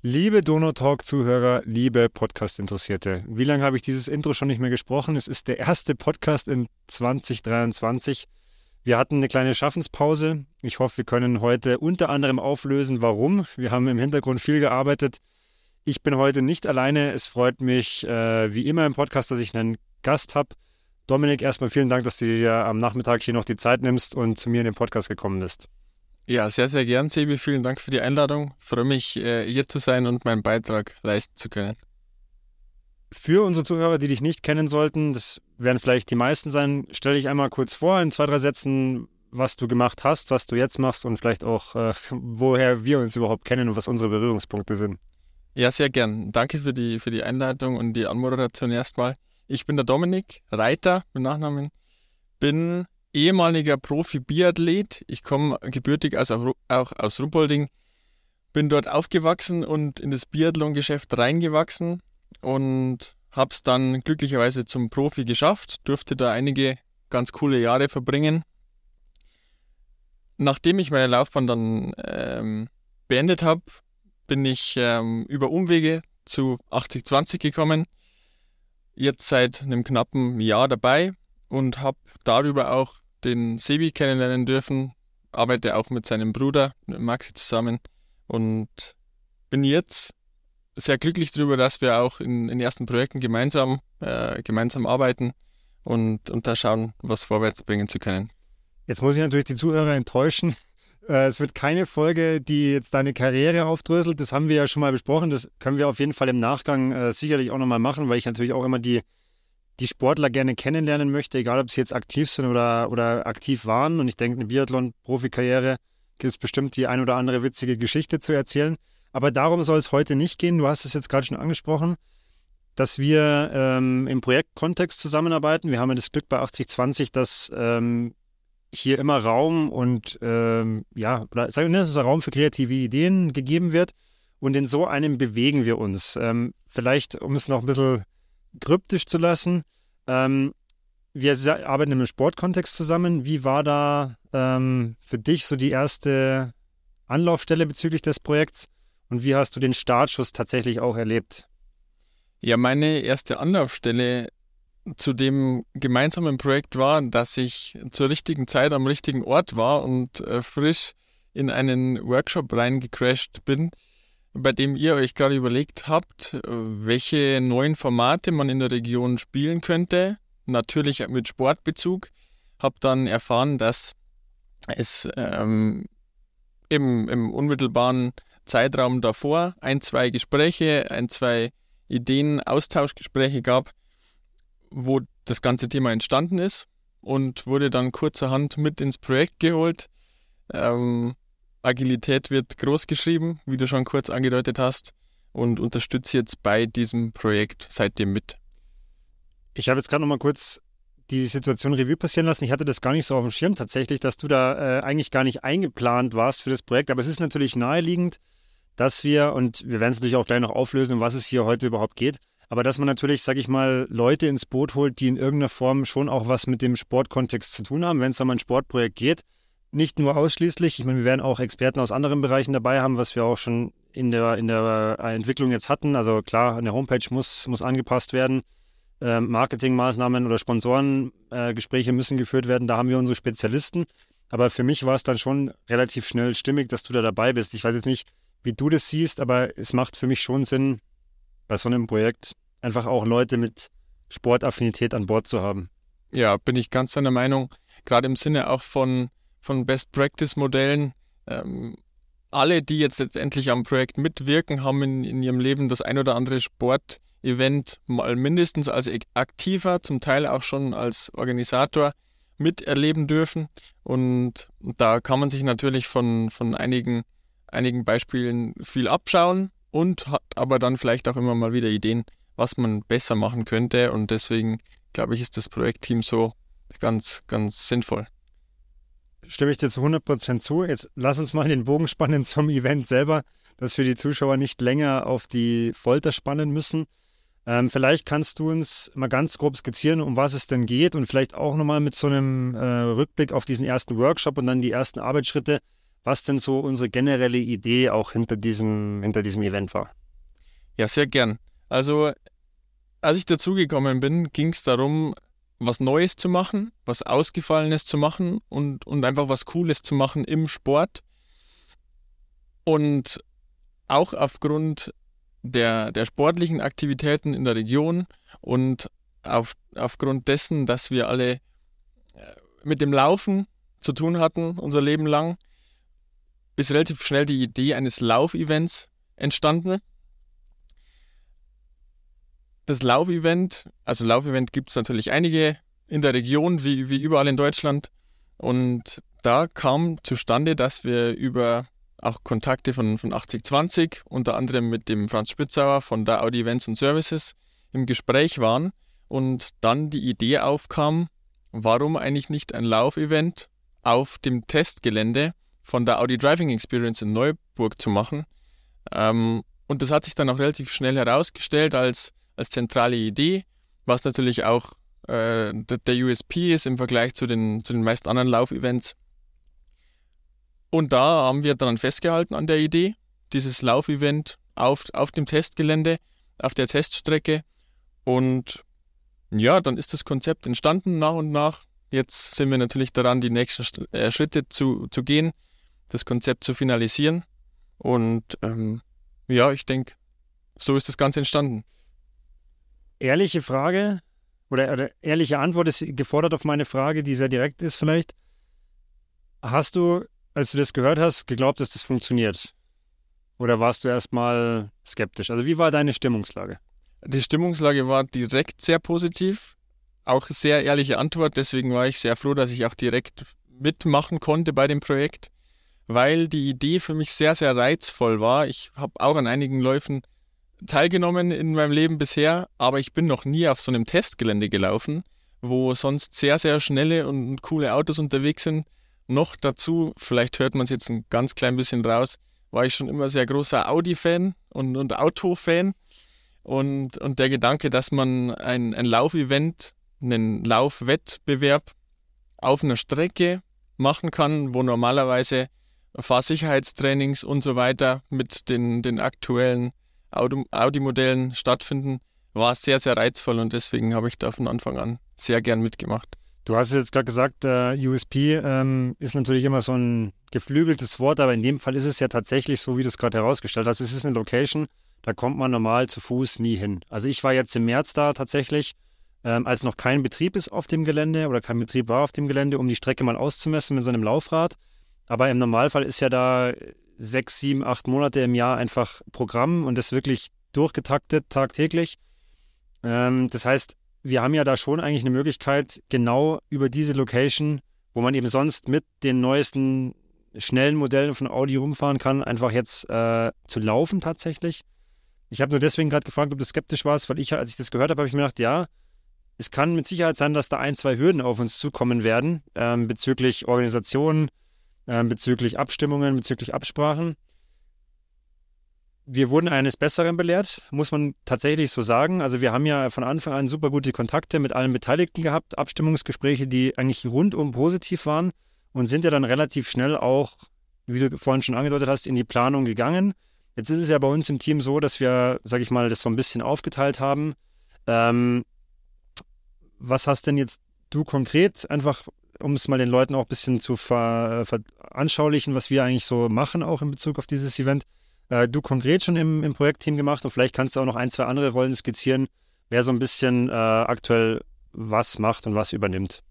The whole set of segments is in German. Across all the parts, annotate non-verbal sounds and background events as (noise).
Liebe Donautalk-Zuhörer, liebe Podcast-Interessierte, wie lange habe ich dieses Intro schon nicht mehr gesprochen? Es ist der erste Podcast in 2023. Wir hatten eine kleine Schaffenspause. Ich hoffe, wir können heute unter anderem auflösen, warum. Wir haben im Hintergrund viel gearbeitet. Ich bin heute nicht alleine. Es freut mich, äh, wie immer im Podcast, dass ich einen Gast habe. Dominik, erstmal vielen Dank, dass du dir am Nachmittag hier noch die Zeit nimmst und zu mir in den Podcast gekommen bist. Ja, sehr, sehr gern, Sebi. Vielen Dank für die Einladung. Freue mich, äh, hier zu sein und meinen Beitrag leisten zu können. Für unsere Zuhörer, die dich nicht kennen sollten, das werden vielleicht die meisten sein, stelle ich einmal kurz vor in zwei, drei Sätzen, was du gemacht hast, was du jetzt machst und vielleicht auch, äh, woher wir uns überhaupt kennen und was unsere Berührungspunkte sind. Ja, sehr gern. Danke für die, für die Einleitung und die Anmoderation erstmal. Ich bin der Dominik Reiter mit Nachnamen, bin ehemaliger Profi-Biathlet. Ich komme gebürtig aus, auch aus Ruppolding, bin dort aufgewachsen und in das Biathlon-Geschäft reingewachsen und habe es dann glücklicherweise zum Profi geschafft, durfte da einige ganz coole Jahre verbringen. Nachdem ich meine Laufbahn dann ähm, beendet habe, bin ich ähm, über Umwege zu 8020 gekommen. Jetzt seit einem knappen Jahr dabei und habe darüber auch den Sebi kennenlernen dürfen. Arbeite auch mit seinem Bruder Maxi zusammen und bin jetzt sehr glücklich darüber, dass wir auch in, in ersten Projekten gemeinsam, äh, gemeinsam arbeiten und, und da schauen, was vorwärts bringen zu können. Jetzt muss ich natürlich die Zuhörer enttäuschen. (laughs) Äh, es wird keine Folge, die jetzt deine Karriere aufdröselt. Das haben wir ja schon mal besprochen. Das können wir auf jeden Fall im Nachgang äh, sicherlich auch nochmal machen, weil ich natürlich auch immer die die Sportler gerne kennenlernen möchte, egal ob sie jetzt aktiv sind oder, oder aktiv waren. Und ich denke, eine Biathlon-Profikarriere gibt es bestimmt die ein oder andere witzige Geschichte zu erzählen. Aber darum soll es heute nicht gehen. Du hast es jetzt gerade schon angesprochen, dass wir ähm, im Projektkontext zusammenarbeiten. Wir haben ja das Glück bei 8020, dass ähm, hier immer Raum und ähm, ja, sagen wir, dass Raum für kreative Ideen gegeben wird. Und in so einem bewegen wir uns. Ähm, vielleicht, um es noch ein bisschen kryptisch zu lassen. Ähm, wir arbeiten im Sportkontext zusammen. Wie war da ähm, für dich so die erste Anlaufstelle bezüglich des Projekts und wie hast du den Startschuss tatsächlich auch erlebt? Ja, meine erste Anlaufstelle zu dem gemeinsamen Projekt war, dass ich zur richtigen Zeit am richtigen Ort war und äh, frisch in einen Workshop reingecrashed bin, bei dem ihr euch gerade überlegt habt, welche neuen Formate man in der Region spielen könnte. Natürlich mit Sportbezug. Hab dann erfahren, dass es ähm, im, im unmittelbaren Zeitraum davor ein, zwei Gespräche, ein, zwei Ideen, Austauschgespräche gab, wo das ganze Thema entstanden ist und wurde dann kurzerhand mit ins Projekt geholt. Ähm, Agilität wird groß geschrieben, wie du schon kurz angedeutet hast, und unterstütze jetzt bei diesem Projekt seitdem mit. Ich habe jetzt gerade noch mal kurz die Situation Revue passieren lassen. Ich hatte das gar nicht so auf dem Schirm tatsächlich, dass du da äh, eigentlich gar nicht eingeplant warst für das Projekt. Aber es ist natürlich naheliegend, dass wir, und wir werden es natürlich auch gleich noch auflösen, um was es hier heute überhaupt geht, aber dass man natürlich, sage ich mal, Leute ins Boot holt, die in irgendeiner Form schon auch was mit dem Sportkontext zu tun haben, wenn es um ein Sportprojekt geht nicht nur ausschließlich. Ich meine, wir werden auch Experten aus anderen Bereichen dabei haben, was wir auch schon in der, in der Entwicklung jetzt hatten. Also klar, eine Homepage muss, muss angepasst werden. Ähm, Marketingmaßnahmen oder Sponsorengespräche äh, müssen geführt werden. Da haben wir unsere Spezialisten. Aber für mich war es dann schon relativ schnell stimmig, dass du da dabei bist. Ich weiß jetzt nicht, wie du das siehst, aber es macht für mich schon Sinn, bei so einem Projekt einfach auch Leute mit Sportaffinität an Bord zu haben. Ja, bin ich ganz deiner Meinung. Gerade im Sinne auch von von Best-Practice-Modellen. Ähm, alle, die jetzt letztendlich am Projekt mitwirken, haben in, in ihrem Leben das ein oder andere Sportevent mal mindestens als aktiver, zum Teil auch schon als Organisator miterleben dürfen. Und da kann man sich natürlich von, von einigen, einigen Beispielen viel abschauen und hat aber dann vielleicht auch immer mal wieder Ideen, was man besser machen könnte. Und deswegen glaube ich, ist das Projektteam so ganz, ganz sinnvoll stimme ich dir zu 100% zu. Jetzt lass uns mal den Bogen spannen zum Event selber, dass wir die Zuschauer nicht länger auf die Folter spannen müssen. Ähm, vielleicht kannst du uns mal ganz grob skizzieren, um was es denn geht und vielleicht auch nochmal mit so einem äh, Rückblick auf diesen ersten Workshop und dann die ersten Arbeitsschritte. was denn so unsere generelle Idee auch hinter diesem, hinter diesem Event war. Ja, sehr gern. Also, als ich dazugekommen bin, ging es darum, was Neues zu machen, was Ausgefallenes zu machen und, und einfach was Cooles zu machen im Sport. Und auch aufgrund der, der sportlichen Aktivitäten in der Region und auf, aufgrund dessen, dass wir alle äh, mit dem Laufen zu tun hatten, unser Leben lang, ist relativ schnell die Idee eines Laufevents entstanden. Das Laufevent, also Laufevent gibt es natürlich einige in der Region, wie, wie überall in Deutschland. Und da kam zustande, dass wir über auch Kontakte von, von 8020, unter anderem mit dem Franz Spitzauer von der Audi Events und Services im Gespräch waren und dann die Idee aufkam, warum eigentlich nicht ein Laufevent auf dem Testgelände von der Audi Driving Experience in Neuburg zu machen. Ähm, und das hat sich dann auch relativ schnell herausgestellt als, als zentrale Idee, was natürlich auch äh, der, USP ist im Vergleich zu den, zu den meisten anderen Laufevents. Und da haben wir dann festgehalten an der Idee, dieses Laufevent auf, auf dem Testgelände, auf der Teststrecke. Und ja, dann ist das Konzept entstanden nach und nach. Jetzt sind wir natürlich daran, die nächsten äh, Schritte zu, zu gehen, das Konzept zu finalisieren. Und ähm, ja, ich denke, so ist das Ganze entstanden. Ehrliche Frage oder, oder ehrliche Antwort ist gefordert auf meine Frage, die sehr direkt ist vielleicht. Hast du, als du das gehört hast, geglaubt, dass das funktioniert? Oder warst du erstmal skeptisch? Also wie war deine Stimmungslage? Die Stimmungslage war direkt sehr positiv, auch sehr ehrliche Antwort. Deswegen war ich sehr froh, dass ich auch direkt mitmachen konnte bei dem Projekt, weil die Idee für mich sehr, sehr reizvoll war. Ich habe auch an einigen Läufen teilgenommen in meinem Leben bisher, aber ich bin noch nie auf so einem Testgelände gelaufen, wo sonst sehr, sehr schnelle und coole Autos unterwegs sind. Noch dazu, vielleicht hört man es jetzt ein ganz klein bisschen raus, war ich schon immer sehr großer Audi-Fan und, und Auto-Fan. Und, und der Gedanke, dass man ein, ein Laufevent, einen Laufwettbewerb auf einer Strecke machen kann, wo normalerweise Fahrsicherheitstrainings und so weiter mit den, den aktuellen Audi-Modellen stattfinden, war sehr, sehr reizvoll und deswegen habe ich da von Anfang an sehr gern mitgemacht. Du hast jetzt gerade gesagt, äh, USP ähm, ist natürlich immer so ein geflügeltes Wort, aber in dem Fall ist es ja tatsächlich so, wie du es gerade herausgestellt hast. Es ist eine Location, da kommt man normal zu Fuß nie hin. Also ich war jetzt im März da tatsächlich, ähm, als noch kein Betrieb ist auf dem Gelände oder kein Betrieb war auf dem Gelände, um die Strecke mal auszumessen mit so einem Laufrad. Aber im Normalfall ist ja da sechs, sieben, acht Monate im Jahr einfach Programm und das wirklich durchgetaktet tagtäglich. Ähm, das heißt, wir haben ja da schon eigentlich eine Möglichkeit, genau über diese Location, wo man eben sonst mit den neuesten schnellen Modellen von Audi rumfahren kann, einfach jetzt äh, zu laufen tatsächlich. Ich habe nur deswegen gerade gefragt, ob du skeptisch warst, weil ich, als ich das gehört habe, habe ich mir gedacht, ja, es kann mit Sicherheit sein, dass da ein, zwei Hürden auf uns zukommen werden ähm, bezüglich Organisation, ähm, bezüglich Abstimmungen, bezüglich Absprachen. Wir wurden eines Besseren belehrt, muss man tatsächlich so sagen. Also wir haben ja von Anfang an super gute Kontakte mit allen Beteiligten gehabt, Abstimmungsgespräche, die eigentlich rundum positiv waren und sind ja dann relativ schnell auch, wie du vorhin schon angedeutet hast, in die Planung gegangen. Jetzt ist es ja bei uns im Team so, dass wir, sag ich mal, das so ein bisschen aufgeteilt haben. Ähm, was hast denn jetzt du konkret, einfach um es mal den Leuten auch ein bisschen zu ver, veranschaulichen, was wir eigentlich so machen, auch in Bezug auf dieses Event, äh, du konkret schon im, im Projektteam gemacht und vielleicht kannst du auch noch ein, zwei andere Rollen skizzieren, wer so ein bisschen äh, aktuell was macht und was übernimmt.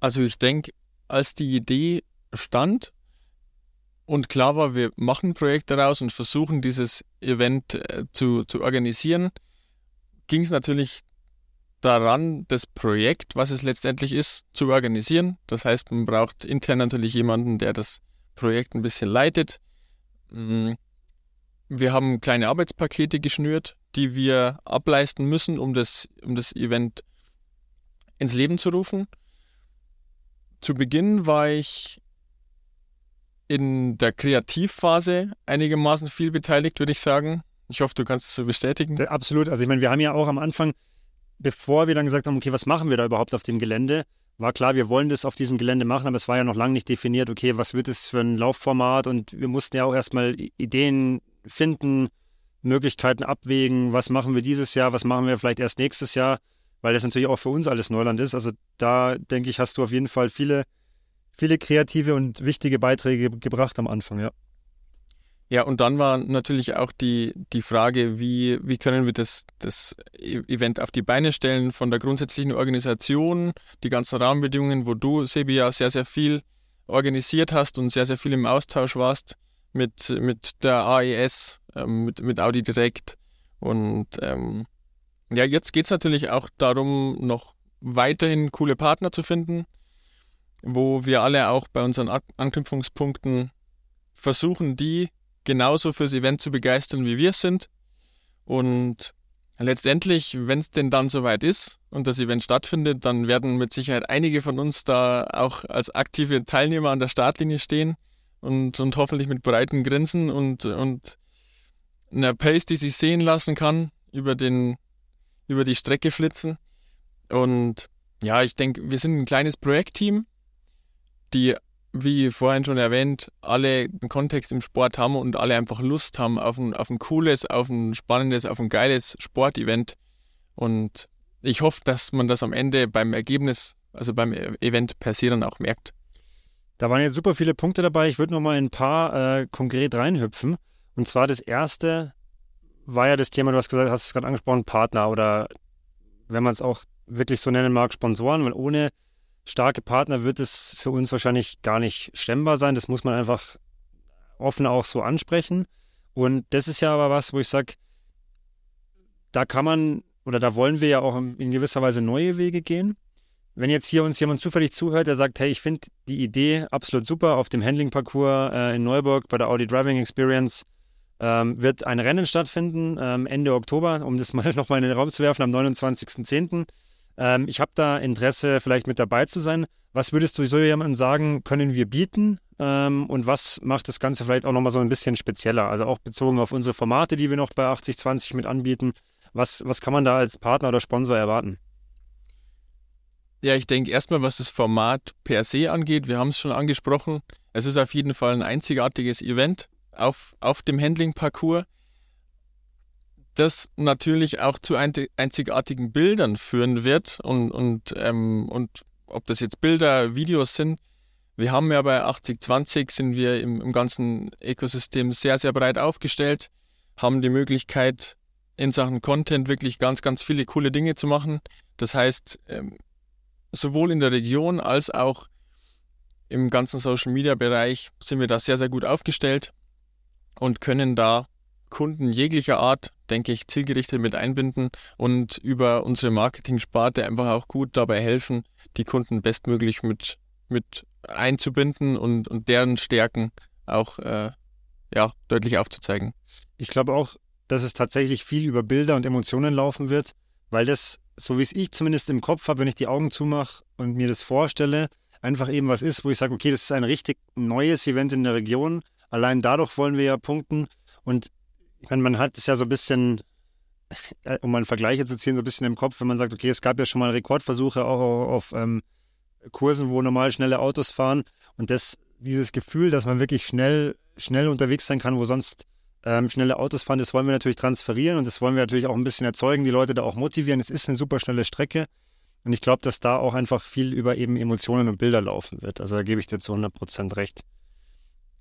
Also ich denke, als die Idee stand, und klar war, wir machen ein Projekt daraus und versuchen dieses Event äh, zu, zu organisieren, ging es natürlich daran, das Projekt, was es letztendlich ist, zu organisieren. Das heißt, man braucht intern natürlich jemanden, der das Projekt ein bisschen leitet. Mm, wir haben kleine Arbeitspakete geschnürt, die wir ableisten müssen, um das, um das Event ins Leben zu rufen. Zu Beginn war ich in der Kreativphase einigermaßen viel beteiligt, würde ich sagen. Ich hoffe, du kannst es so bestätigen. Absolut. Also ich meine, wir haben ja auch am Anfang, bevor wir dann gesagt haben, okay, was machen wir da überhaupt auf dem Gelände, war klar, wir wollen das auf diesem Gelände machen, aber es war ja noch lange nicht definiert, okay, was wird es für ein Laufformat? Und wir mussten ja auch erstmal Ideen finden, Möglichkeiten abwägen, was machen wir dieses Jahr, was machen wir vielleicht erst nächstes Jahr, weil das natürlich auch für uns alles Neuland ist. Also da denke ich, hast du auf jeden Fall viele, viele kreative und wichtige Beiträge gebracht am Anfang, ja. Ja, und dann war natürlich auch die, die Frage, wie, wie können wir das, das e-, Event auf die Beine stellen von der grundsätzlichen Organisation, die ganzen Rahmenbedingungen, wo du, Sebi, ja sehr, sehr viel organisiert hast und sehr, sehr viel im Austausch warst mit, mit der AES, ähm, mit, mit Audi Direct. Und ähm, ja, jetzt geht es natürlich auch darum, noch weiterhin coole Partner zu finden, wo wir alle auch bei unseren Anknüpfungspunkten versuchen, die genauso fürs Event zu begeistern, wie wir sind. Und letztendlich, wenn es denn dann soweit ist und das Event stattfindet, dann werden mit Sicherheit einige von uns da auch als aktive Teilnehmer an der Startlinie stehen und, und hoffentlich mit breiten Grinsen und, und einer Pace, die sich sehen lassen kann, über, den, über die Strecke flitzen. Und ja, ich denke, wir sind ein kleines Projektteam, die wie vorhin schon erwähnt, alle einen Kontext im Sport haben und alle einfach Lust haben auf ein, auf ein cooles, auf ein spannendes, auf ein geiles Sportevent. Und ich hoffe, dass man das am Ende beim Ergebnis, also beim Event per se dann auch merkt. Da waren jetzt super viele Punkte dabei. Ich würde noch mal ein paar äh, konkret reinhüpfen. Und zwar das erste war ja das Thema, du hast gesagt, hast es gerade angesprochen, Partner oder wenn man es auch wirklich so nennen mag, Sponsoren, weil ohne starke Partner wird es für uns wahrscheinlich gar nicht stemmbar sein. Das muss man einfach offen auch so ansprechen. Und das ist ja aber was, wo ich sage, da kann man oder da wollen wir ja auch in gewisser Weise neue Wege gehen. Wenn jetzt hier uns jemand zufällig zuhört, der sagt, hey, ich finde die Idee absolut super, auf dem Handling-Parcours äh, in Neuburg bei der Audi Driving Experience ähm, wird ein Rennen stattfinden ähm, Ende Oktober, um das (laughs) mal nochmal in den Raum zu werfen, am 29.10. Ähm, ich habe da Interesse, vielleicht mit dabei zu sein. Was würdest du so jemandem sagen, können wir bieten? Ähm, und was macht das Ganze vielleicht auch nochmal so ein bisschen spezieller? Also auch bezogen auf unsere Formate, die wir noch bei 8020 mit anbieten. Was, was kann man da als Partner oder Sponsor erwarten? Ja, ich denke erstmal, was das Format per se angeht, wir haben es schon angesprochen. Es ist auf jeden Fall ein einzigartiges Event auf, auf dem Handling-Parcours das natürlich auch zu einzigartigen Bildern führen wird und, und, ähm, und ob das jetzt Bilder, Videos sind. Wir haben ja bei 8020 sind wir im, im ganzen Ökosystem sehr, sehr breit aufgestellt, haben die Möglichkeit, in Sachen Content wirklich ganz, ganz viele coole Dinge zu machen. Das heißt, ähm, sowohl in der Region als auch im ganzen Social Media Bereich sind wir da sehr, sehr gut aufgestellt und können da Kunden jeglicher Art, denke ich, zielgerichtet mit einbinden und über unsere Marketing-Sparte einfach auch gut dabei helfen, die Kunden bestmöglich mit, mit einzubinden und, und deren Stärken auch äh, ja, deutlich aufzuzeigen. Ich glaube auch, dass es tatsächlich viel über Bilder und Emotionen laufen wird, weil das, so wie es ich zumindest im Kopf habe, wenn ich die Augen zumache und mir das vorstelle, einfach eben was ist, wo ich sage, okay, das ist ein richtig neues Event in der Region. Allein dadurch wollen wir ja punkten. Und ich man hat es ja so ein bisschen, äh, um mal einen Vergleich zu ziehen, so ein bisschen im Kopf, wenn man sagt, okay, es gab ja schon mal Rekordversuche auch auf ähm, Kursen, wo normal schnelle Autos fahren und das, dieses Gefühl, dass man wirklich schnell, schnell unterwegs sein kann, wo sonst ähm, schnelle Autos fahren, das wollen wir natürlich transferieren und das wollen wir natürlich auch ein bisschen erzeugen, die Leute da auch motivieren. Es ist eine super schnelle Strecke und ich glaube, dass da auch einfach viel über eben Emotionen und Bilder laufen wird. Also da gebe ich dir zu 100 Prozent recht.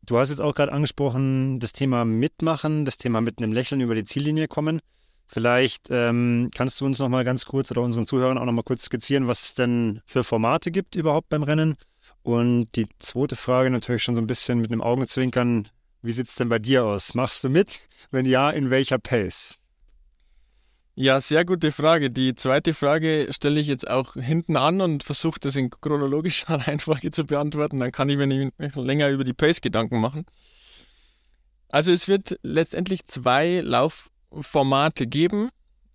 Du hast jetzt auch gerade angesprochen, das Thema Mitmachen, das Thema mit einem Lächeln über die Ziellinie kommen. Vielleicht ähm, kannst du uns noch mal ganz kurz oder unseren Zuhörern auch noch mal kurz skizzieren, was es denn für Formate gibt überhaupt beim Rennen. Und die zweite Frage natürlich schon so ein bisschen mit einem Augenzwinkern. Wie sieht es denn bei dir aus? Machst du mit? Wenn ja, in welcher Pace? Ja, sehr gute Frage. Die zweite Frage stelle ich jetzt auch hinten an und versuche das in chronologischer (laughs) Reihenfolge zu beantworten. Dann kann ich mir nämlich länger über die Pace Gedanken machen. Also es wird letztendlich zwei Laufformate geben.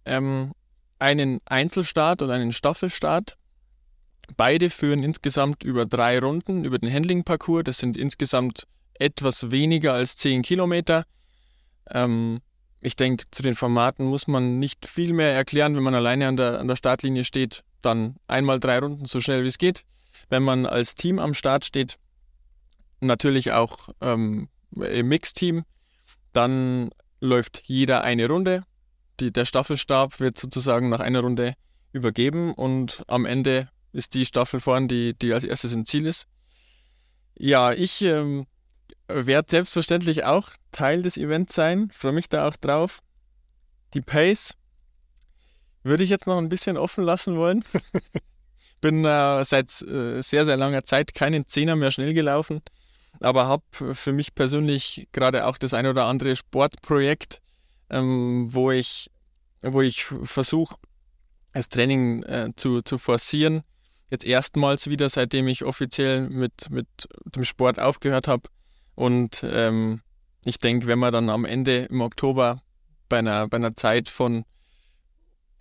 Ähm, einen Einzelstart und einen Staffelstart. Beide führen insgesamt über drei Runden über den Handling-Parcours. Das sind insgesamt etwas weniger als zehn Kilometer. Ähm, ich denke, zu den Formaten muss man nicht viel mehr erklären, wenn man alleine an der, an der Startlinie steht. dann einmal drei Runden so schnell wie es geht. Wenn man als Team am Start steht, natürlich auch ähm, im Mixteam, dann läuft jeder eine Runde. Die, der Staffelstab wird sozusagen nach einer Runde übergeben und am Ende ist die Staffel vorn, die, die als erstes im Ziel ist. Ja, ich ähm, werde selbstverständlich auch Teil des Events sein, freue mich da auch drauf. Die Pace würde ich jetzt noch ein bisschen offen lassen wollen. (laughs) Bin äh, seit äh, sehr, sehr langer Zeit keinen Zehner mehr schnell gelaufen, aber habe für mich persönlich gerade auch das ein oder andere Sportprojekt, ähm, wo ich, wo ich versuche, das Training äh, zu, zu forcieren. Jetzt erstmals wieder, seitdem ich offiziell mit, mit dem Sport aufgehört habe. Und ähm, ich denke, wenn wir dann am Ende im Oktober bei einer, bei einer Zeit von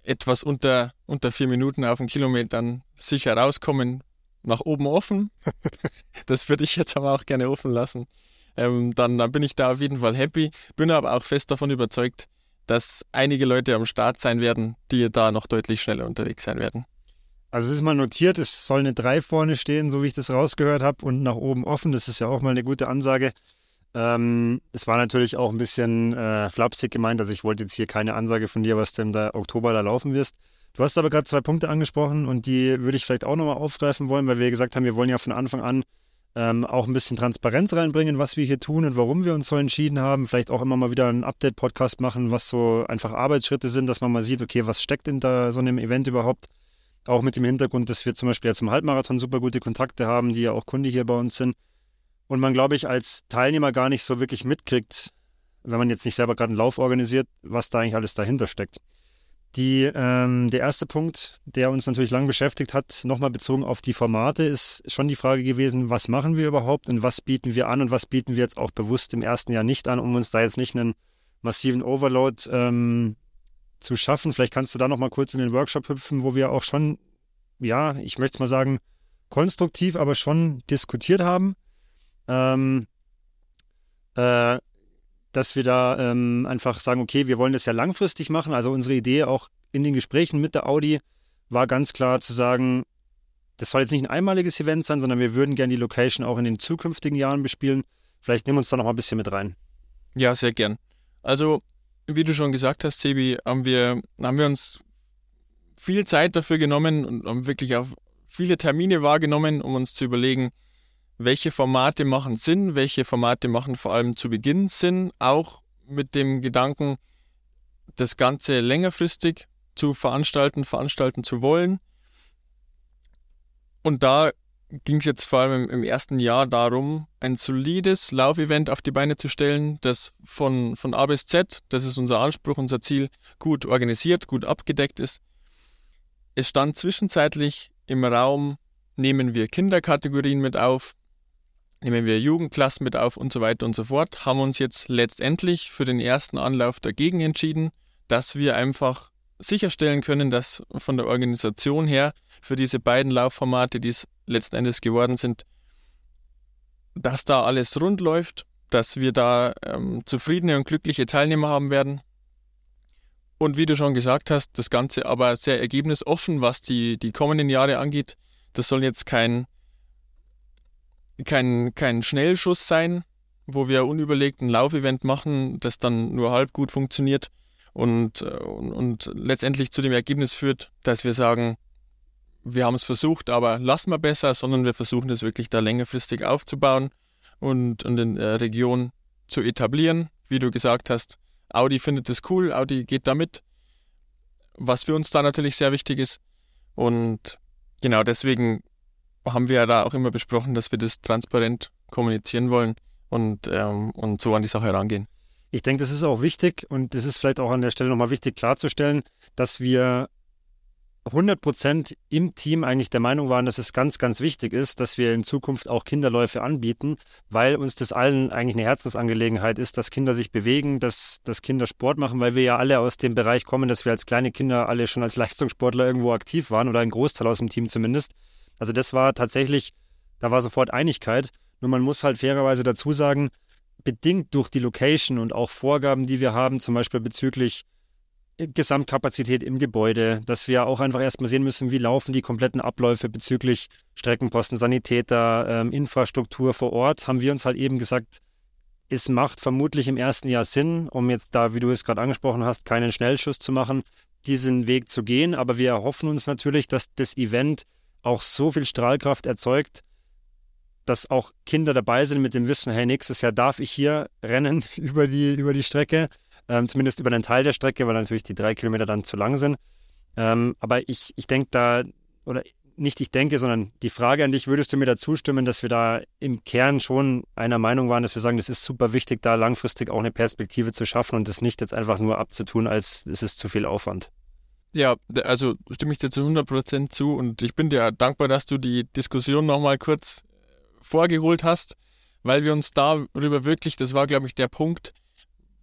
etwas unter, unter vier Minuten auf den Kilometern sicher rauskommen, nach oben offen. (laughs) das würde ich jetzt aber auch gerne offen lassen. Ähm, dann, dann bin ich da auf jeden Fall happy. Bin aber auch fest davon überzeugt, dass einige Leute am Start sein werden, die da noch deutlich schneller unterwegs sein werden. Also es ist mal notiert, es soll eine 3 vorne stehen, so wie ich das rausgehört habe, und nach oben offen. Das ist ja auch mal eine gute Ansage. Ähm, es war natürlich auch ein bisschen äh, flapsig gemeint, also ich wollte jetzt hier keine Ansage von dir, was du im Oktober da laufen wirst. Du hast aber gerade zwei Punkte angesprochen und die würde ich vielleicht auch nochmal aufgreifen wollen, weil wir gesagt haben, wir wollen ja von Anfang an ähm, auch ein bisschen Transparenz reinbringen, was wir hier tun und warum wir uns so entschieden haben. Vielleicht auch immer mal wieder einen Update-Podcast machen, was so einfach Arbeitsschritte sind, dass man mal sieht, okay, was steckt hinter so einem Event überhaupt. Auch mit dem Hintergrund, dass wir zum Beispiel jetzt im Halbmarathon super gute Kontakte haben, die ja auch Kunde hier bei uns sind. Und man, glaube ich, als Teilnehmer gar nicht so wirklich mitkriegt, wenn man jetzt nicht selber gerade einen Lauf organisiert, was da eigentlich alles dahinter steckt. Die, ähm, der erste Punkt, der uns natürlich lang beschäftigt hat, nochmal bezogen auf die Formate, ist schon die Frage gewesen, was machen wir überhaupt und was bieten wir an und was bieten wir jetzt auch bewusst im ersten Jahr nicht an, um uns da jetzt nicht einen massiven Overload ähm, zu schaffen. Vielleicht kannst du da nochmal kurz in den Workshop hüpfen, wo wir auch schon, ja, ich möchte es mal sagen, konstruktiv, aber schon diskutiert haben. Ähm, äh, dass wir da ähm, einfach sagen, okay, wir wollen das ja langfristig machen. Also unsere Idee auch in den Gesprächen mit der Audi war ganz klar zu sagen, das soll jetzt nicht ein einmaliges Event sein, sondern wir würden gerne die Location auch in den zukünftigen Jahren bespielen. Vielleicht nehmen wir uns da noch mal ein bisschen mit rein. Ja, sehr gern. Also, wie du schon gesagt hast, Sebi, haben wir, haben wir uns viel Zeit dafür genommen und haben wirklich auch viele Termine wahrgenommen, um uns zu überlegen, welche Formate machen Sinn, welche Formate machen vor allem zu Beginn Sinn, auch mit dem Gedanken, das Ganze längerfristig zu veranstalten, veranstalten zu wollen. Und da ging es jetzt vor allem im ersten Jahr darum, ein solides Laufevent auf die Beine zu stellen, das von, von A bis Z, das ist unser Anspruch, unser Ziel, gut organisiert, gut abgedeckt ist. Es stand zwischenzeitlich im Raum, nehmen wir Kinderkategorien mit auf, nehmen wir Jugendklassen mit auf und so weiter und so fort, haben uns jetzt letztendlich für den ersten Anlauf dagegen entschieden, dass wir einfach sicherstellen können, dass von der Organisation her für diese beiden Laufformate, die es letzten Endes geworden sind, dass da alles rund läuft, dass wir da ähm, zufriedene und glückliche Teilnehmer haben werden. Und wie du schon gesagt hast, das Ganze aber sehr ergebnisoffen, was die, die kommenden Jahre angeht. Das soll jetzt kein kein, kein Schnellschuss sein, wo wir unüberlegt ein Laufevent machen, das dann nur halb gut funktioniert und, äh, und, und letztendlich zu dem Ergebnis führt, dass wir sagen, wir haben es versucht, aber lassen wir besser, sondern wir versuchen es wirklich da längerfristig aufzubauen und, und in der Region zu etablieren. Wie du gesagt hast, Audi findet es cool, Audi geht da mit, was für uns da natürlich sehr wichtig ist. Und genau deswegen haben wir ja da auch immer besprochen, dass wir das transparent kommunizieren wollen und, ähm, und so an die Sache herangehen. Ich denke, das ist auch wichtig und das ist vielleicht auch an der Stelle nochmal wichtig klarzustellen, dass wir 100 Prozent im Team eigentlich der Meinung waren, dass es ganz, ganz wichtig ist, dass wir in Zukunft auch Kinderläufe anbieten, weil uns das allen eigentlich eine Herzensangelegenheit ist, dass Kinder sich bewegen, dass, dass Kinder Sport machen, weil wir ja alle aus dem Bereich kommen, dass wir als kleine Kinder alle schon als Leistungssportler irgendwo aktiv waren oder ein Großteil aus dem Team zumindest. Also das war tatsächlich, da war sofort Einigkeit. Nur man muss halt fairerweise dazu sagen, bedingt durch die Location und auch Vorgaben, die wir haben, zum Beispiel bezüglich Gesamtkapazität im Gebäude, dass wir auch einfach erstmal sehen müssen, wie laufen die kompletten Abläufe bezüglich Streckenposten, Sanitäter, ähm, Infrastruktur vor Ort, haben wir uns halt eben gesagt, es macht vermutlich im ersten Jahr Sinn, um jetzt da, wie du es gerade angesprochen hast, keinen Schnellschuss zu machen, diesen Weg zu gehen. Aber wir erhoffen uns natürlich, dass das Event auch so viel Strahlkraft erzeugt, dass auch Kinder dabei sind mit dem Wissen, hey, nächstes Jahr darf ich hier rennen (laughs) über die, über die Strecke, ähm, zumindest über einen Teil der Strecke, weil natürlich die drei Kilometer dann zu lang sind. Ähm, aber ich, ich denke da, oder nicht ich denke, sondern die Frage an dich, würdest du mir da zustimmen, dass wir da im Kern schon einer Meinung waren, dass wir sagen, das ist super wichtig, da langfristig auch eine Perspektive zu schaffen und das nicht jetzt einfach nur abzutun, als es ist zu viel Aufwand? Ja, also stimme ich dir zu 100% zu und ich bin dir dankbar, dass du die Diskussion nochmal kurz vorgeholt hast, weil wir uns darüber wirklich, das war glaube ich der Punkt,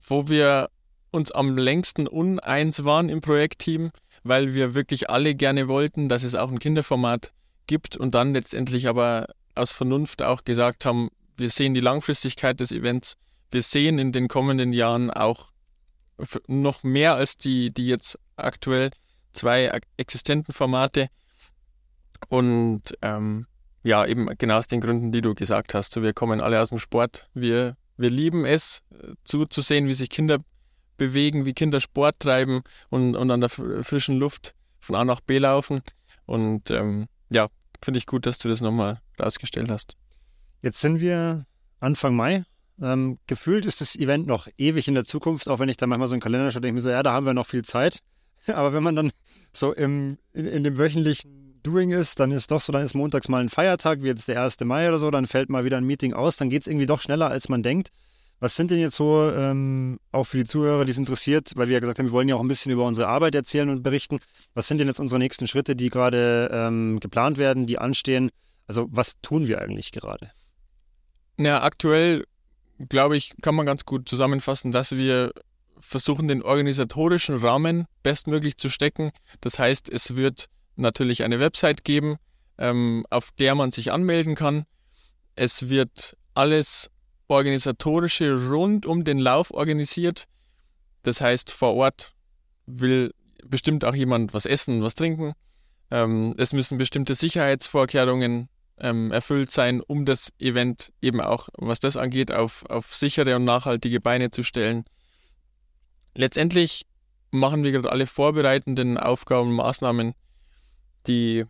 wo wir uns am längsten uneins waren im Projektteam, weil wir wirklich alle gerne wollten, dass es auch ein Kinderformat gibt und dann letztendlich aber aus Vernunft auch gesagt haben, wir sehen die Langfristigkeit des Events, wir sehen in den kommenden Jahren auch noch mehr als die, die jetzt aktuell zwei existenten Formate. Und ähm, ja, eben genau aus den Gründen, die du gesagt hast. So, wir kommen alle aus dem Sport. Wir, wir lieben es, äh, zuzusehen, wie sich Kinder bewegen, wie Kinder Sport treiben und, und an der frischen Luft von A nach B laufen. Und ähm, ja, finde ich gut, dass du das nochmal rausgestellt hast. Jetzt sind wir Anfang Mai. Ähm, gefühlt ist das Event noch ewig in der Zukunft, auch wenn ich da manchmal so einen Kalender schaue, denke ich mir so, ja, da haben wir noch viel Zeit. (laughs) Aber wenn man dann so im, in, in dem wöchentlichen Doing ist, dann ist doch so, dann ist montags mal ein Feiertag, wie jetzt der 1. Mai oder so, dann fällt mal wieder ein Meeting aus, dann geht es irgendwie doch schneller, als man denkt. Was sind denn jetzt so, ähm, auch für die Zuhörer, die es interessiert, weil wir ja gesagt haben, wir wollen ja auch ein bisschen über unsere Arbeit erzählen und berichten. Was sind denn jetzt unsere nächsten Schritte, die gerade ähm, geplant werden, die anstehen? Also was tun wir eigentlich gerade? Ja, aktuell, glaube ich, kann man ganz gut zusammenfassen, dass wir versuchen, den organisatorischen Rahmen bestmöglich zu stecken. Das heißt, es wird natürlich eine Website geben, ähm, auf der man sich anmelden kann. Es wird alles organisatorische rund um den Lauf organisiert. Das heißt, vor Ort will bestimmt auch jemand was essen, was trinken. Ähm, es müssen bestimmte Sicherheitsvorkehrungen ähm, erfüllt sein, um das Event eben auch, was das angeht, auf, auf sichere und nachhaltige Beine zu stellen. Letztendlich machen wir gerade alle vorbereitenden Aufgaben, Maßnahmen die,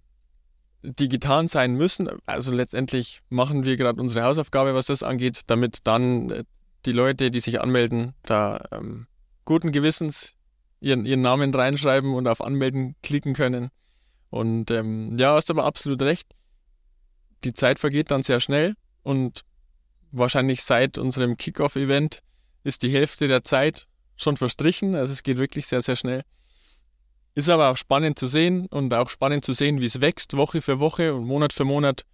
die getan sein müssen. Also letztendlich machen wir gerade unsere Hausaufgabe, was das angeht, damit dann äh, die Leute, die sich anmelden, da ähm, guten Gewissens ihren, ihren Namen reinschreiben und auf Anmelden klicken können. Und ähm, ja, hast aber absolut recht. Die Zeit vergeht dann sehr schnell und wahrscheinlich seit unserem Kickoff-Event ist die Hälfte der Zeit schon verstrichen. Also es geht wirklich sehr, sehr schnell. Ist aber auch spannend zu sehen und auch spannend zu sehen, wie es wächst, Woche für Woche und Monat für Monat.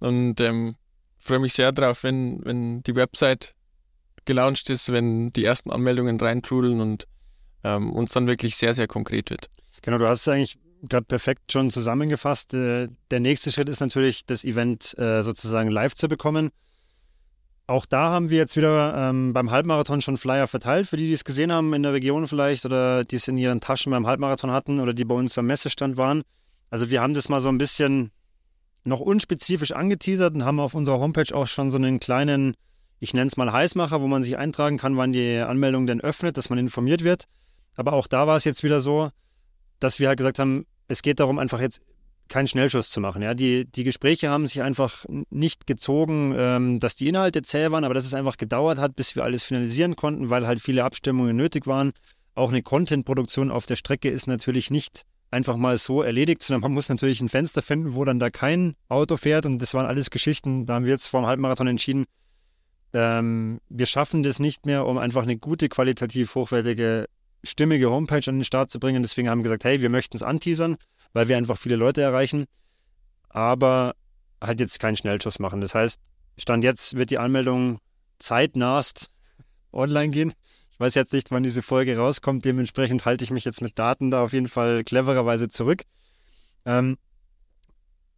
Und ähm, freue mich sehr darauf, wenn, wenn die Website gelauncht ist, wenn die ersten Anmeldungen reintrudeln und ähm, uns dann wirklich sehr, sehr konkret wird. Genau, du hast es eigentlich gerade perfekt schon zusammengefasst. Äh, der nächste Schritt ist natürlich, das Event äh, sozusagen live zu bekommen. Auch da haben wir jetzt wieder ähm, beim Halbmarathon schon Flyer verteilt, für die, die es gesehen haben in der Region vielleicht oder die es in ihren Taschen beim Halbmarathon hatten oder die bei uns am Messestand waren. Also wir haben das mal so ein bisschen noch unspezifisch angeteasert und haben auf unserer Homepage auch schon so einen kleinen, ich nenne es mal Heißmacher, wo man sich eintragen kann, wann die Anmeldung denn öffnet, dass man informiert wird. Aber auch da war es jetzt wieder so, dass wir halt gesagt haben, es geht darum, einfach jetzt keinen Schnellschuss zu machen. Ja, die, die Gespräche haben sich einfach nicht gezogen, ähm, dass die Inhalte zäh waren, aber dass es einfach gedauert hat, bis wir alles finalisieren konnten, weil halt viele Abstimmungen nötig waren. Auch eine Content-Produktion auf der Strecke ist natürlich nicht einfach mal so erledigt, sondern man muss natürlich ein Fenster finden, wo dann da kein Auto fährt und das waren alles Geschichten. Da haben wir jetzt vor dem Halbmarathon entschieden, ähm, wir schaffen das nicht mehr, um einfach eine gute, qualitativ hochwertige, stimmige Homepage an den Start zu bringen. Deswegen haben wir gesagt, hey, wir möchten es anteasern weil wir einfach viele Leute erreichen, aber halt jetzt keinen Schnellschuss machen. Das heißt, Stand jetzt wird die Anmeldung zeitnahst (laughs) online gehen. Ich weiß jetzt nicht, wann diese Folge rauskommt. Dementsprechend halte ich mich jetzt mit Daten da auf jeden Fall clevererweise zurück. Ähm,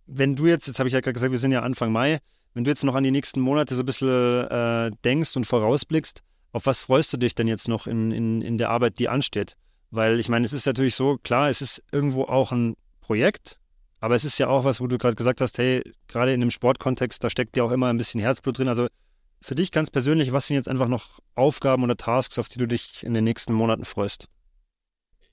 wenn du jetzt, jetzt habe ich ja gerade gesagt, wir sind ja Anfang Mai, wenn du jetzt noch an die nächsten Monate so ein bisschen äh, denkst und vorausblickst, auf was freust du dich denn jetzt noch in, in, in der Arbeit, die ansteht? Weil ich meine, es ist natürlich so, klar, es ist irgendwo auch ein Projekt, aber es ist ja auch was, wo du gerade gesagt hast, hey, gerade in einem Sportkontext, da steckt ja auch immer ein bisschen Herzblut drin. Also für dich ganz persönlich, was sind jetzt einfach noch Aufgaben oder Tasks, auf die du dich in den nächsten Monaten freust?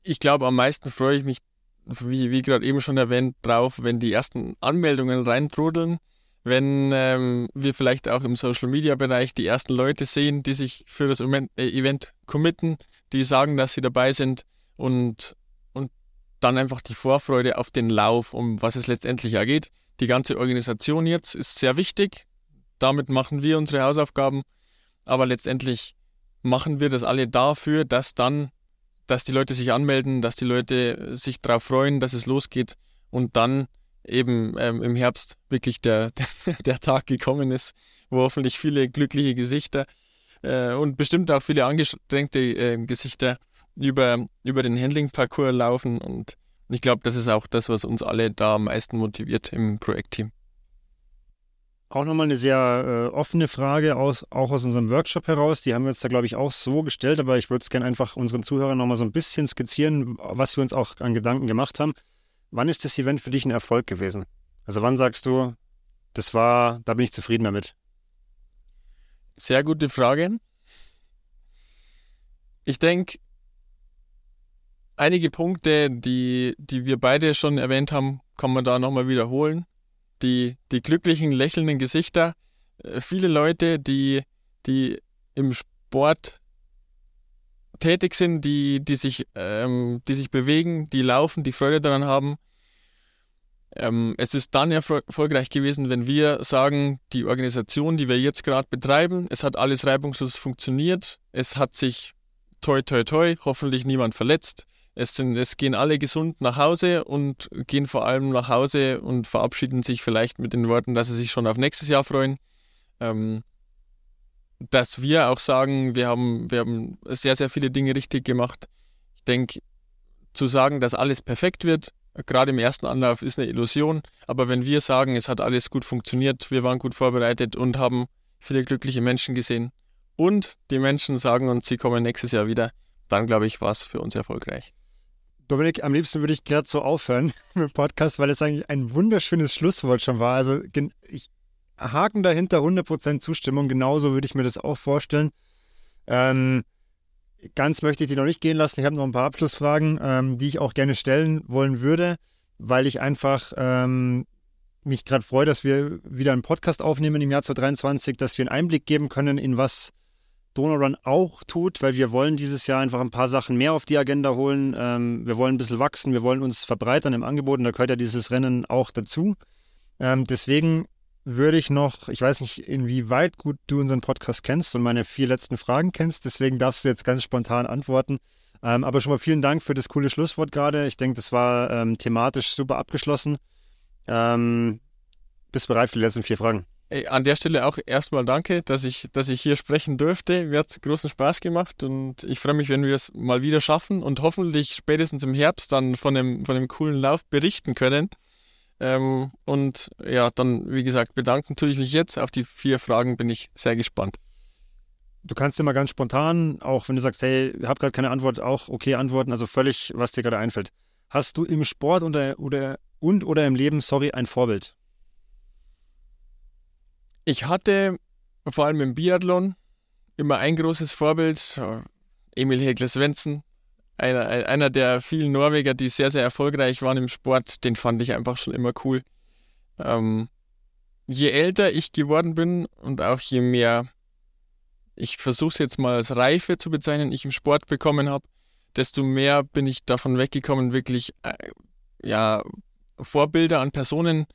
Ich glaube, am meisten freue ich mich, wie, wie gerade eben schon erwähnt, drauf, wenn die ersten Anmeldungen reintrudeln wenn ähm, wir vielleicht auch im Social Media Bereich die ersten Leute sehen, die sich für das äh, Event committen, die sagen, dass sie dabei sind und dann einfach die Vorfreude auf den Lauf, um was es letztendlich ergeht. Die ganze Organisation jetzt ist sehr wichtig. Damit machen wir unsere Hausaufgaben. Aber letztendlich machen wir das alle dafür, dass dann, dass die Leute sich anmelden, dass die Leute sich darauf freuen, dass es losgeht und dann eben ähm, im Herbst wirklich der, (laughs) der, der, Tag gekommen ist, wo hoffentlich viele glückliche Gesichter äh, und bestimmt auch viele angestrengte äh, Gesichter über, über den Handling-Parcours laufen. Und ich glaube, das ist auch das, was uns alle da am meisten motiviert im Projektteam. Auch nochmal eine sehr äh, offene Frage, aus, auch aus unserem Workshop heraus. Die haben wir uns da, glaube ich, auch so gestellt, aber ich würde es gerne einfach unseren Zuhörern nochmal so ein bisschen skizzieren, was wir uns auch an Gedanken gemacht haben. Wann ist das Event für dich ein Erfolg gewesen? Also wann sagst du, das war, da bin ich zufrieden damit? Sehr gute Frage. Ich denke, einige Punkte, die, die wir beide schon erwähnt haben, kann man da nochmal wiederholen. Die, die glücklichen, lächelnden Gesichter. Äh, viele Leute, die, die im Sport tätig sind, die, die, sich, ähm, die sich bewegen, die laufen, die Freude daran haben. Ähm, es ist dann erfolgreich gewesen, wenn wir sagen, die Organisation, die wir jetzt gerade betreiben, es hat alles reibungslos funktioniert, es hat sich toi toi toi, hoffentlich niemand verletzt. Es, sind, es gehen alle gesund nach Hause und gehen vor allem nach Hause und verabschieden sich vielleicht mit den Worten, dass sie sich schon auf nächstes Jahr freuen. Ähm, dass wir auch sagen, wir haben, wir haben sehr, sehr viele Dinge richtig gemacht. Ich denke, zu sagen, dass alles perfekt wird, gerade im ersten Anlauf, ist eine Illusion. Aber wenn wir sagen, es hat alles gut funktioniert, wir waren gut vorbereitet und haben viele glückliche Menschen gesehen und die Menschen sagen uns, sie kommen nächstes Jahr wieder, dann glaube ich, war es für uns erfolgreich. Dominik, am liebsten würde ich gerade so aufhören (laughs) mit dem Podcast, weil es eigentlich ein wunderschönes Schlusswort schon war. Also ich Haken dahinter, 100% Zustimmung, genauso würde ich mir das auch vorstellen. Ähm, ganz möchte ich die noch nicht gehen lassen. Ich habe noch ein paar Abschlussfragen, ähm, die ich auch gerne stellen wollen würde, weil ich einfach ähm, mich gerade freue, dass wir wieder einen Podcast aufnehmen im Jahr 2023, dass wir einen Einblick geben können, in was Donorun auch tut, weil wir wollen dieses Jahr einfach ein paar Sachen mehr auf die Agenda holen. Ähm, wir wollen ein bisschen wachsen, wir wollen uns verbreitern im Angebot und da gehört ja dieses Rennen auch dazu. Ähm, deswegen würde ich noch, ich weiß nicht, inwieweit gut du unseren Podcast kennst und meine vier letzten Fragen kennst, deswegen darfst du jetzt ganz spontan antworten. Ähm, aber schon mal vielen Dank für das coole Schlusswort gerade. Ich denke, das war ähm, thematisch super abgeschlossen. Ähm, bist bereit für die letzten vier Fragen? An der Stelle auch erstmal danke, dass ich, dass ich hier sprechen durfte. Mir hat großen Spaß gemacht und ich freue mich, wenn wir es mal wieder schaffen und hoffentlich spätestens im Herbst dann von dem, von dem coolen Lauf berichten können. Ähm, und ja, dann, wie gesagt, bedanken tue ich mich jetzt. Auf die vier Fragen bin ich sehr gespannt. Du kannst mal ganz spontan, auch wenn du sagst, hey, ich habe gerade keine Antwort, auch okay antworten, also völlig, was dir gerade einfällt. Hast du im Sport oder, oder, und oder im Leben, sorry, ein Vorbild? Ich hatte vor allem im Biathlon immer ein großes Vorbild, Emil Hegler Svensson, einer, einer der vielen Norweger, die sehr, sehr erfolgreich waren im Sport, den fand ich einfach schon immer cool. Ähm, je älter ich geworden bin und auch je mehr, ich versuche es jetzt mal als Reife zu bezeichnen, ich im Sport bekommen habe, desto mehr bin ich davon weggekommen, wirklich äh, ja, Vorbilder an Personen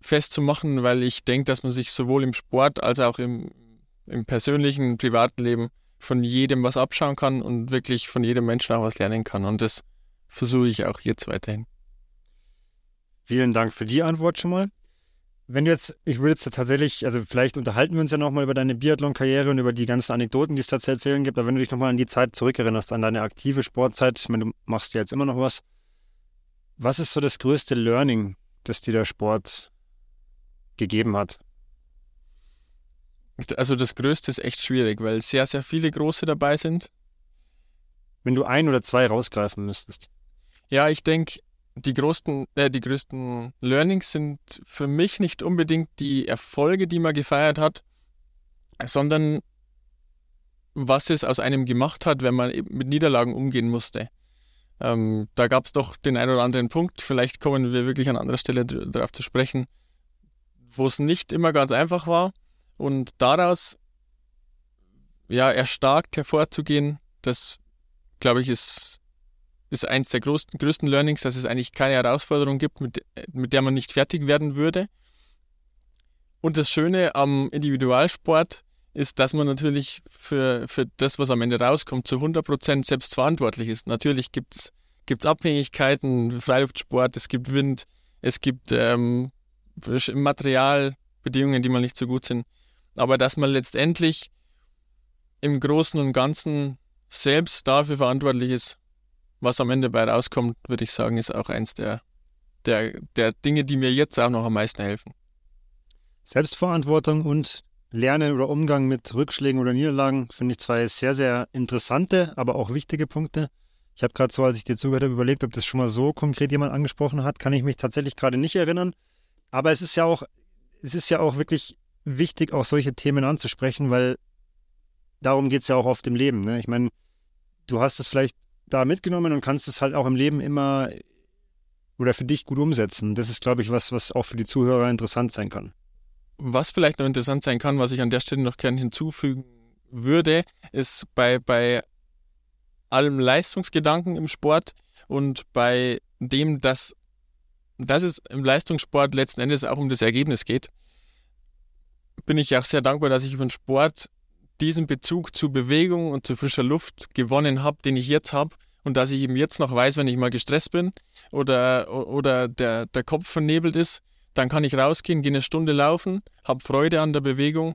festzumachen, weil ich denke, dass man sich sowohl im Sport als auch im, im persönlichen, privaten Leben von jedem was abschauen kann und wirklich von jedem Menschen auch was lernen kann. Und das versuche ich auch jetzt weiterhin. Vielen Dank für die Antwort schon mal. Wenn du jetzt, ich würde jetzt tatsächlich, also vielleicht unterhalten wir uns ja nochmal über deine Biathlon-Karriere und über die ganzen Anekdoten, die es da zu erzählen gibt, aber wenn du dich nochmal an die Zeit zurückerinnerst, an deine aktive Sportzeit, ich meine, du machst ja jetzt immer noch was. Was ist so das größte Learning, das dir der Sport gegeben hat? Also das Größte ist echt schwierig, weil sehr, sehr viele große dabei sind. wenn du ein oder zwei rausgreifen müsstest? Ja, ich denke, die größten, äh, die größten Learnings sind für mich nicht unbedingt die Erfolge, die man gefeiert hat, sondern was es aus einem gemacht hat, wenn man mit Niederlagen umgehen musste. Ähm, da gab es doch den einen oder anderen Punkt, vielleicht kommen wir wirklich an anderer Stelle darauf zu sprechen, wo es nicht immer ganz einfach war und daraus ja erstarkt hervorzugehen, das glaube ich ist ist eins der größten, größten Learnings, dass es eigentlich keine Herausforderung gibt, mit, mit der man nicht fertig werden würde. Und das Schöne am Individualsport ist, dass man natürlich für, für das, was am Ende rauskommt, zu 100% selbst verantwortlich ist. Natürlich gibt es Abhängigkeiten, Freiluftsport, es gibt Wind, es gibt ähm, Materialbedingungen, die mal nicht so gut sind. Aber dass man letztendlich im Großen und Ganzen selbst dafür verantwortlich ist, was am Ende bei rauskommt, würde ich sagen, ist auch eins der, der, der Dinge, die mir jetzt auch noch am meisten helfen. Selbstverantwortung und Lernen oder Umgang mit Rückschlägen oder Niederlagen finde ich zwei sehr, sehr interessante, aber auch wichtige Punkte. Ich habe gerade so, als ich dir zugehört habe, überlegt, ob das schon mal so konkret jemand angesprochen hat. Kann ich mich tatsächlich gerade nicht erinnern. Aber es ist ja auch, es ist ja auch wirklich wichtig, auch solche Themen anzusprechen, weil darum geht es ja auch oft im Leben. Ne? Ich meine, du hast es vielleicht da mitgenommen und kannst es halt auch im Leben immer oder für dich gut umsetzen. Das ist, glaube ich, was, was auch für die Zuhörer interessant sein kann. Was vielleicht noch interessant sein kann, was ich an der Stelle noch gerne hinzufügen würde, ist bei, bei allem Leistungsgedanken im Sport und bei dem, dass, dass es im Leistungssport letzten Endes auch um das Ergebnis geht, bin ich auch sehr dankbar, dass ich über den Sport diesen Bezug zu Bewegung und zu frischer Luft gewonnen habe, den ich jetzt habe. Und dass ich eben jetzt noch weiß, wenn ich mal gestresst bin oder, oder der, der Kopf vernebelt ist, dann kann ich rausgehen, gehe eine Stunde laufen, habe Freude an der Bewegung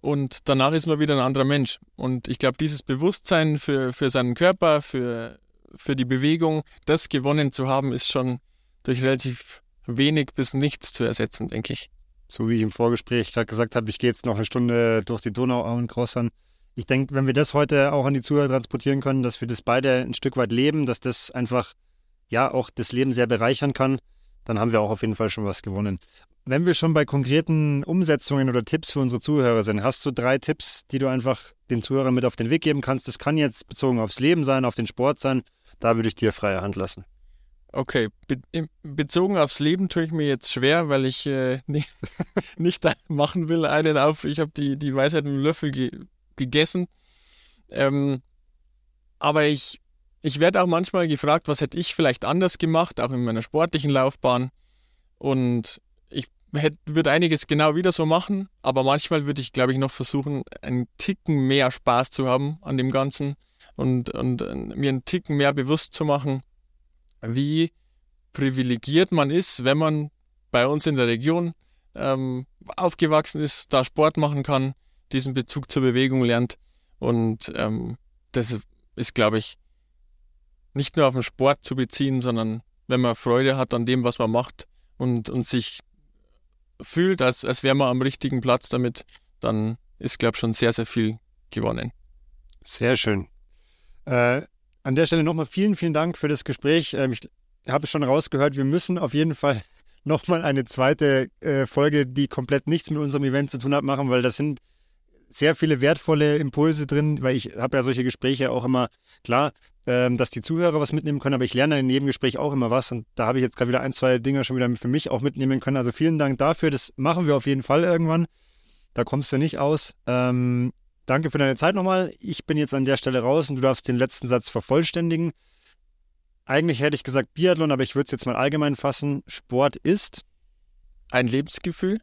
und danach ist man wieder ein anderer Mensch. Und ich glaube, dieses Bewusstsein für, für seinen Körper, für, für die Bewegung, das gewonnen zu haben, ist schon durch relativ wenig bis nichts zu ersetzen, denke ich so wie ich im Vorgespräch gerade gesagt habe, ich gehe jetzt noch eine Stunde durch die Donau und crossern. Ich denke, wenn wir das heute auch an die Zuhörer transportieren können, dass wir das beide ein Stück weit leben, dass das einfach ja auch das Leben sehr bereichern kann, dann haben wir auch auf jeden Fall schon was gewonnen. Wenn wir schon bei konkreten Umsetzungen oder Tipps für unsere Zuhörer sind, hast du drei Tipps, die du einfach den Zuhörern mit auf den Weg geben kannst? Das kann jetzt bezogen aufs Leben sein, auf den Sport sein. Da würde ich dir freie Hand lassen. Okay, Be bezogen aufs Leben tue ich mir jetzt schwer, weil ich äh, (laughs) nicht, nicht machen will, einen auf, ich habe die, die Weisheit dem Löffel ge gegessen. Ähm, aber ich, ich werde auch manchmal gefragt, was hätte ich vielleicht anders gemacht, auch in meiner sportlichen Laufbahn. Und ich würde einiges genau wieder so machen, aber manchmal würde ich, glaube ich, noch versuchen, einen Ticken mehr Spaß zu haben an dem Ganzen und, und äh, mir einen Ticken mehr bewusst zu machen, wie privilegiert man ist, wenn man bei uns in der Region ähm, aufgewachsen ist, da Sport machen kann, diesen Bezug zur Bewegung lernt. Und ähm, das ist, glaube ich, nicht nur auf den Sport zu beziehen, sondern wenn man Freude hat an dem, was man macht und, und sich fühlt, als, als wäre man am richtigen Platz damit, dann ist, glaube ich, schon sehr, sehr viel gewonnen. Sehr schön. Äh, an der Stelle nochmal vielen, vielen Dank für das Gespräch. Ähm, ich habe schon rausgehört, wir müssen auf jeden Fall (laughs) nochmal eine zweite äh, Folge, die komplett nichts mit unserem Event zu tun hat, machen, weil das sind sehr viele wertvolle Impulse drin, weil ich habe ja solche Gespräche auch immer, klar, ähm, dass die Zuhörer was mitnehmen können, aber ich lerne in jedem Gespräch auch immer was und da habe ich jetzt gerade wieder ein, zwei Dinge schon wieder für mich auch mitnehmen können. Also vielen Dank dafür, das machen wir auf jeden Fall irgendwann. Da kommst du nicht aus. Ähm, Danke für deine Zeit nochmal. Ich bin jetzt an der Stelle raus und du darfst den letzten Satz vervollständigen. Eigentlich hätte ich gesagt Biathlon, aber ich würde es jetzt mal allgemein fassen. Sport ist ein Lebensgefühl.